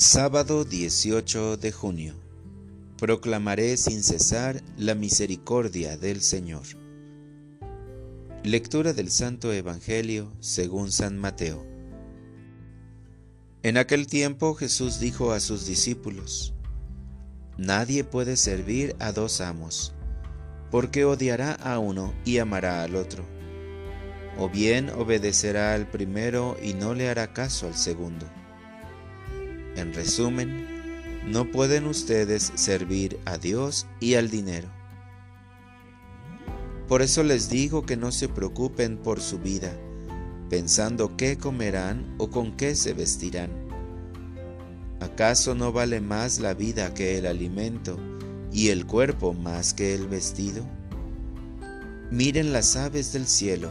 Sábado 18 de junio. Proclamaré sin cesar la misericordia del Señor. Lectura del Santo Evangelio según San Mateo. En aquel tiempo Jesús dijo a sus discípulos, Nadie puede servir a dos amos, porque odiará a uno y amará al otro, o bien obedecerá al primero y no le hará caso al segundo en resumen, no pueden ustedes servir a Dios y al dinero. Por eso les digo que no se preocupen por su vida, pensando qué comerán o con qué se vestirán. ¿Acaso no vale más la vida que el alimento y el cuerpo más que el vestido? Miren las aves del cielo,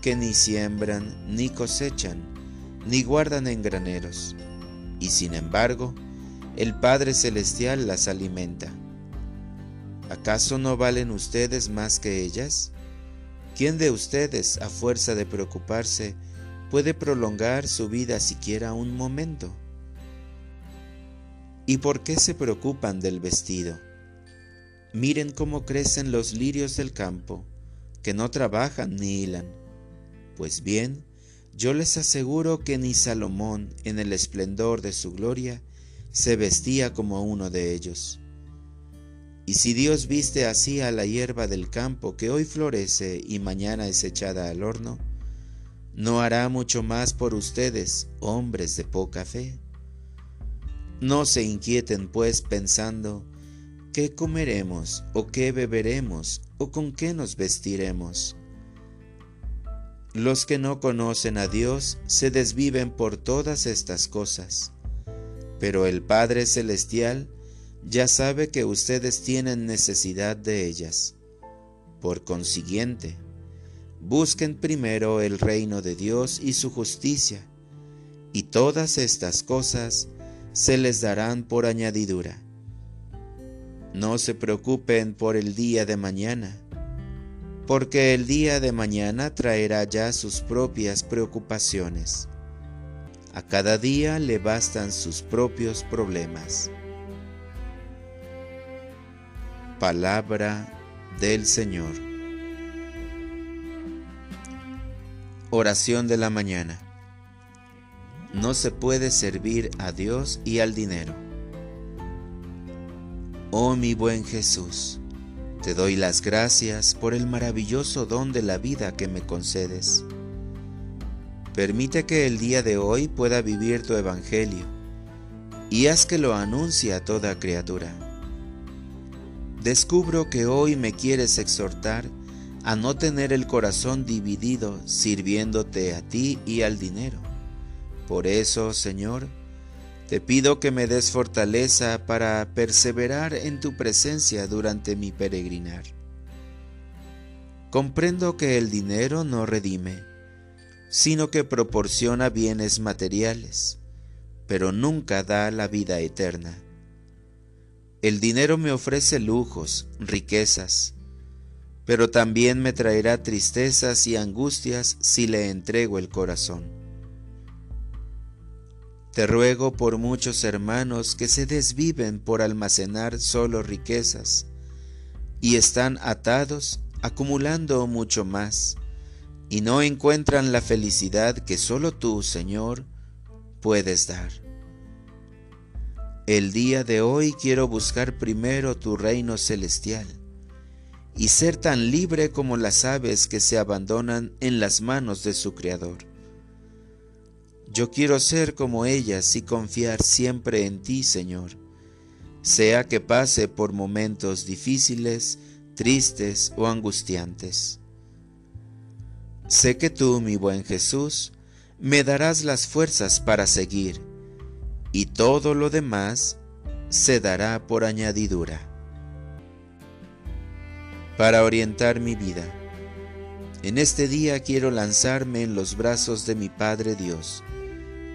que ni siembran, ni cosechan, ni guardan en graneros y sin embargo, el Padre Celestial las alimenta. ¿Acaso no valen ustedes más que ellas? ¿Quién de ustedes, a fuerza de preocuparse, puede prolongar su vida siquiera un momento? ¿Y por qué se preocupan del vestido? Miren cómo crecen los lirios del campo, que no trabajan ni hilan. Pues bien, yo les aseguro que ni Salomón, en el esplendor de su gloria, se vestía como uno de ellos. Y si Dios viste así a la hierba del campo que hoy florece y mañana es echada al horno, ¿no hará mucho más por ustedes, hombres de poca fe? No se inquieten pues pensando, ¿qué comeremos o qué beberemos o con qué nos vestiremos? Los que no conocen a Dios se desviven por todas estas cosas, pero el Padre Celestial ya sabe que ustedes tienen necesidad de ellas. Por consiguiente, busquen primero el reino de Dios y su justicia, y todas estas cosas se les darán por añadidura. No se preocupen por el día de mañana porque el día de mañana traerá ya sus propias preocupaciones. A cada día le bastan sus propios problemas. Palabra del Señor. Oración de la mañana. No se puede servir a Dios y al dinero. Oh mi buen Jesús, te doy las gracias por el maravilloso don de la vida que me concedes. Permite que el día de hoy pueda vivir tu Evangelio y haz que lo anuncie a toda criatura. Descubro que hoy me quieres exhortar a no tener el corazón dividido sirviéndote a ti y al dinero. Por eso, Señor, te pido que me des fortaleza para perseverar en tu presencia durante mi peregrinar. Comprendo que el dinero no redime, sino que proporciona bienes materiales, pero nunca da la vida eterna. El dinero me ofrece lujos, riquezas, pero también me traerá tristezas y angustias si le entrego el corazón. Te ruego por muchos hermanos que se desviven por almacenar solo riquezas y están atados acumulando mucho más y no encuentran la felicidad que solo tú, Señor, puedes dar. El día de hoy quiero buscar primero tu reino celestial y ser tan libre como las aves que se abandonan en las manos de su Creador. Yo quiero ser como ellas y confiar siempre en ti, Señor, sea que pase por momentos difíciles, tristes o angustiantes. Sé que tú, mi buen Jesús, me darás las fuerzas para seguir, y todo lo demás se dará por añadidura. Para orientar mi vida, en este día quiero lanzarme en los brazos de mi Padre Dios,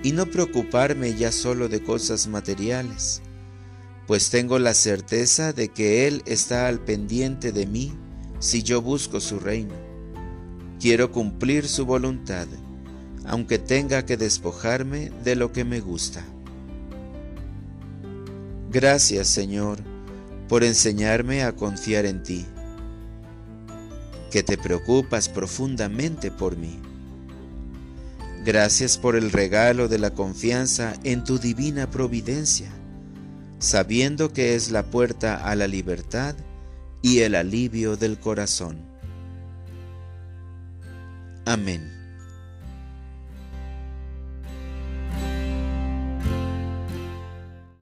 y no preocuparme ya solo de cosas materiales, pues tengo la certeza de que Él está al pendiente de mí si yo busco su reino. Quiero cumplir su voluntad, aunque tenga que despojarme de lo que me gusta. Gracias, Señor, por enseñarme a confiar en ti, que te preocupas profundamente por mí. Gracias por el regalo de la confianza en tu divina providencia, sabiendo que es la puerta a la libertad y el alivio del corazón. Amén.